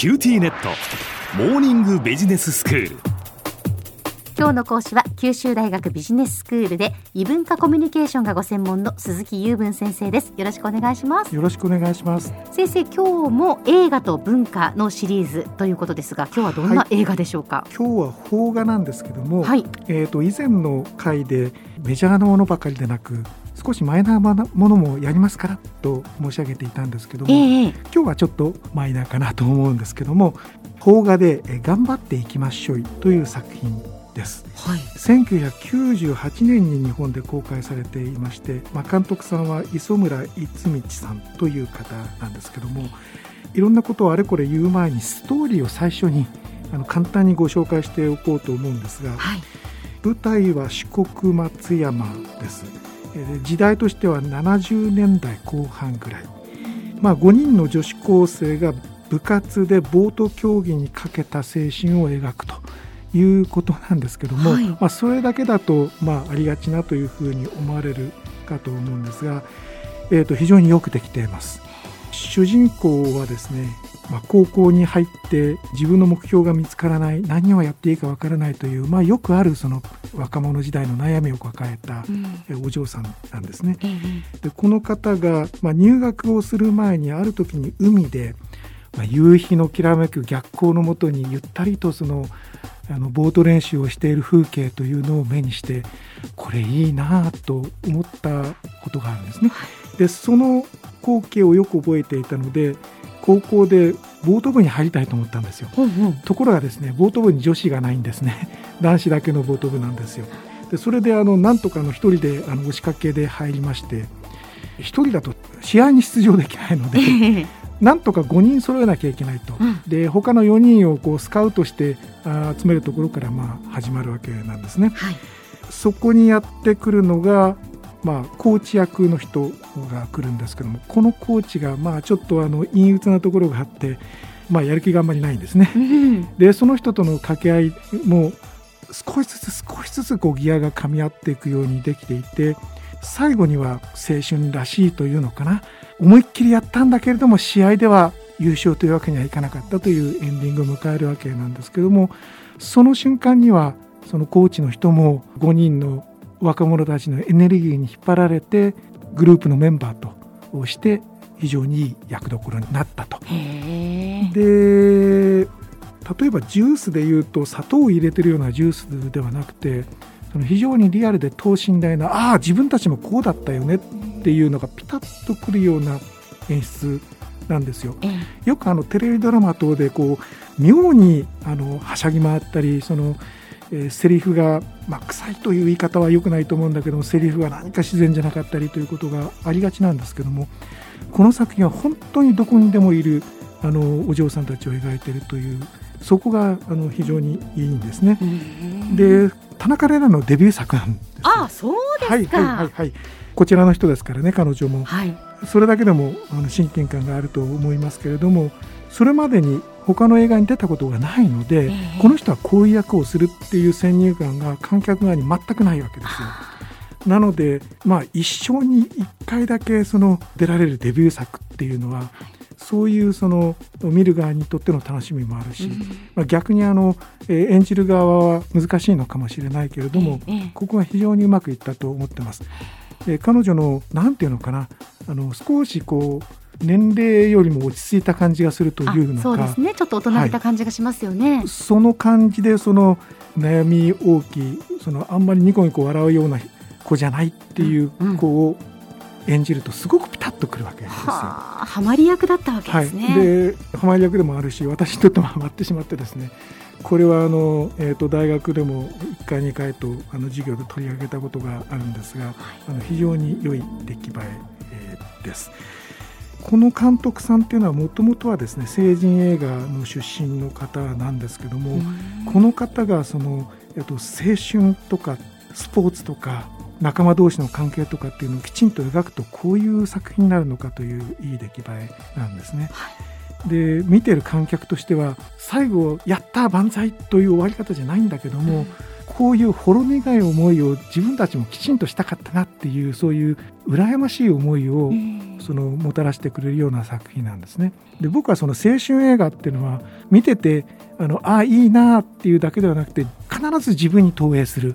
QTnet。モーニングビジネススクール。今日の講師は九州大学ビジネススクールで異文化コミュニケーションがご専門の鈴木右文先生です。よろしくお願いします。よろしくお願いします。先生今日も映画と文化のシリーズということですが今日はどんな映画でしょうか、はい、今日は邦画なんですけども、はい、えっ、ー、と以前の回でメジャーなものばかりでなく少しマイナーなものもやりますからと申し上げていたんですけども、えー、今日はちょっとマイナーかなと思うんですけども邦画で「頑張っていきましょい」という作品です、はい、1998年に日本で公開されていまして、まあ、監督さんは磯村逸道さんという方なんですけどもいろんなことをあれこれ言う前にストーリーを最初にあの簡単にご紹介しておこうと思うんですが、はい、舞台は四国松山です時代としては70年代後半ぐらい、まあ、5人の女子高生が部活でボート競技にかけた精神を描くということなんですけども、はい、まあ、それだけだと、まあ、ありがちなというふうに思われるかと思うんですが、えー、と非常によくできています。主人公はですね、まあ、高校に入って自分の目標が見つからない何をやっていいかわからないという、まあ、よくあるその若者時代の悩みを抱えたお嬢さんなんですね。うん、でこの方が、まあ、入学をする前にある時に海で、まあ、夕日のきらめく逆光のもとにゆったりとそのあのボート練習をしている風景というのを目にしてこれいいなと思ったことがあるんですね。でその光景をよく覚えていたので高校でボート部に入りたいと思ったんですよ、うんうん、ところがですねボート部に女子がないんですね。男子だけのボート部なんですよ。でそれであのなんとかの1人であの押しかけで入りまして1人だと試合に出場できないので なんとか5人揃えなきゃいけないと、うん、で他の4人をこうスカウトしてあ集めるところからまあ始まるわけなんですね。はい、そこにやってくるのがまあ、コーチ役の人が来るんですけどもこのコーチがまあちょっとあの陰鬱なところがあって、まあ、やる気があんまりないんですね。うん、でその人との掛け合いも少しずつ少しずつこうギアが噛み合っていくようにできていて最後には青春らしいというのかな思いっきりやったんだけれども試合では優勝というわけにはいかなかったというエンディングを迎えるわけなんですけどもその瞬間にはそのコーチの人も5人の若者たちのエネルギーに引っ張られてグループのメンバーとして非常にいい役どころになったと。で例えばジュースでいうと砂糖を入れてるようなジュースではなくてその非常にリアルで等身大なああ自分たちもこうだったよねっていうのがピタッとくるような演出なんですよ。よくあのテレビドラマ等でこう妙にあのはしゃぎ回ったりそのえー、セリフが、まあ、臭いという言い方は良くないと思うんだけどもセリフが何か自然じゃなかったりということがありがちなんですけどもこの作品は本当にどこにでもいるあのお嬢さんたちを描いているというそこがあの非常にいいんですね。で田中玲奈のデビュー作なんです、あそうですか、はいはいはいはい、こちらの人ですからね彼女も、はい、それだけでもあの親近感があると思いますけれどもそれまでに他の映画に出たことがないので、えー、この人はこういう役をするっていう先入観が観客側に全くないわけですよ。なので、まあ、一生に1回だけその出られるデビュー作っていうのはそういうその見る側にとっての楽しみもあるし、うん、まあ、逆にあの、えー、演じる側は難しいのかもしれないけれども、えー、ここは非常にうまくいったと思ってます。えー、彼女の何て言うのかなあの少しこう年齢よりも落ち着いた感じがするというのかそうですねちょっと大人びた感じがしますよね、はい、その感じでその悩み大きいそのあんまりニコニコ笑うような子じゃないっていう子を演じるとすごくピタッとくるわけですよ。ははまり役だったわけですね。はい、ではまり役でもあるし私にとってもはまってしまってですねこれはあの、えーと、大学でも1回2回とあの授業で取り上げたことがあるんですが、はい、あの非常に良い出来栄ええー、です。この監督さんっていうのはもともとはですね成人映画の出身の方なんですけどもこの方がその、えっと、青春とかスポーツとか仲間同士の関係とかっていうのをきちんと描くとこういう作品になるのかといういい出来栄えなんですね。はい、で見てる観客としては最後「やった万歳!」という終わり方じゃないんだけども、うんこういうほろ苦い思いを自分たちもきちんとしたかったなっていうそういう羨ましい思いをそのもたらしてくれるような作品なんですね。で僕はその青春映画っていうのは見ててあのあいいなっていうだけではなくて必ず自分に投影する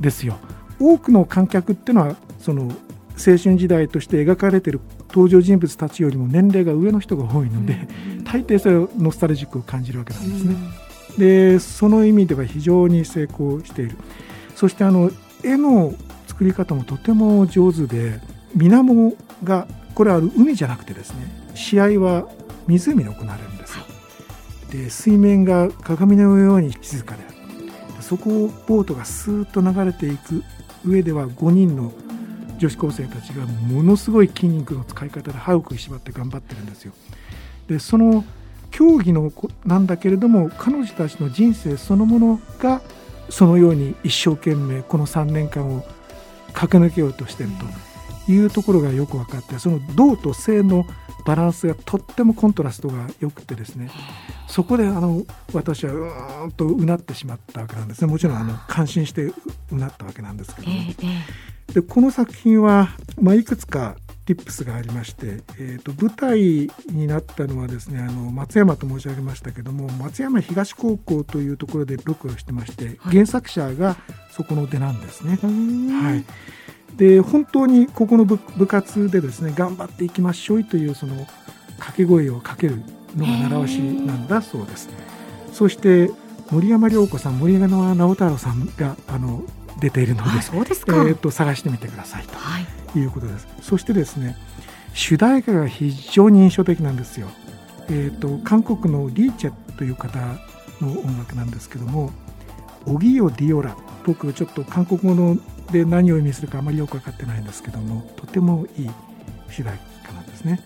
ですよ。はいはい、多くの観客っていうのはその青春時代として描かれている登場人物たちよりも年齢が上の人が多いので、大抵それをノスタルジックを感じるわけなんですね。でその意味では非常に成功しているそしてあの絵の作り方もとても上手で水面がこれは海じゃなくてですね試合は湖で行われるんですよ。で水面が鏡のように静かであるそこをボートがスーッと流れていく上では5人の女子高生たちがものすごい筋肉の使い方で歯を食いしばって頑張ってるんですよ。でその競技のなんだけれども彼女たちの人生そのものがそのように一生懸命この3年間を駆け抜けようとしているというところがよく分かってその動と性のバランスがとってもコントラストがよくてですねそこであの私はうーんとうなってしまったわけなんですね。もちろんあの感心してうなったわけなんですけども、でこの作品は、まあ、いくつかティップスがありまして、えーと、舞台になったのはですねあの松山と申し上げましたけども松山東高校というところで録画してまして、原作者がそこの出なんですね。はい、で本当にここの部活でですね頑張っていきましょうというその掛け声をかけるのが習わしなんだそうです。そして森山良子さん森山直太朗さんがあの出ているのでそうですか、えーと、探してみてくださいとい。うことです、はい、そしてですね主題歌が非常に印象的なんですよ、えーと、韓国のリーチェという方の音楽なんですけどもオギオ・ディオラ僕ちょっと韓国語ので何を意味するかあまりよく分かってないんですけどもとてもいい主題歌なんですね。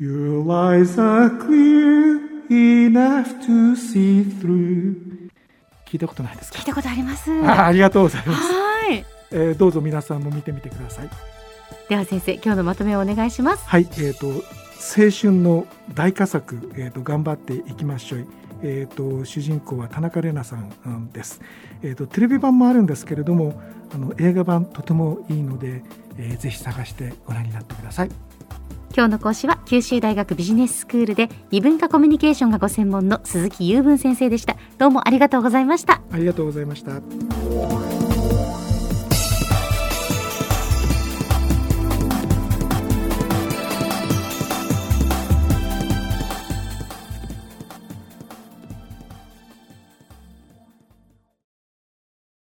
Your eyes are clear enough to see through. 聞いたことないですか？聞いたことあります。あありがとうございます。はい、えー、どうぞ皆さんも見てみてください。では先生今日のまとめをお願いします。はいえっ、ー、と青春の大佳作えっ、ー、と頑張っていきましょうえーと、主人公は田中玲奈さんです、えーと、テレビ版もあるんですけれどもあの映画版とてもいいので、えー、ぜひ探してご覧になってください。今日の講師は九州大学ビジネススクールで異文化コミュニケーションがご専門の鈴木雄文先生でした。どうもありがとうございました。ありがとうございました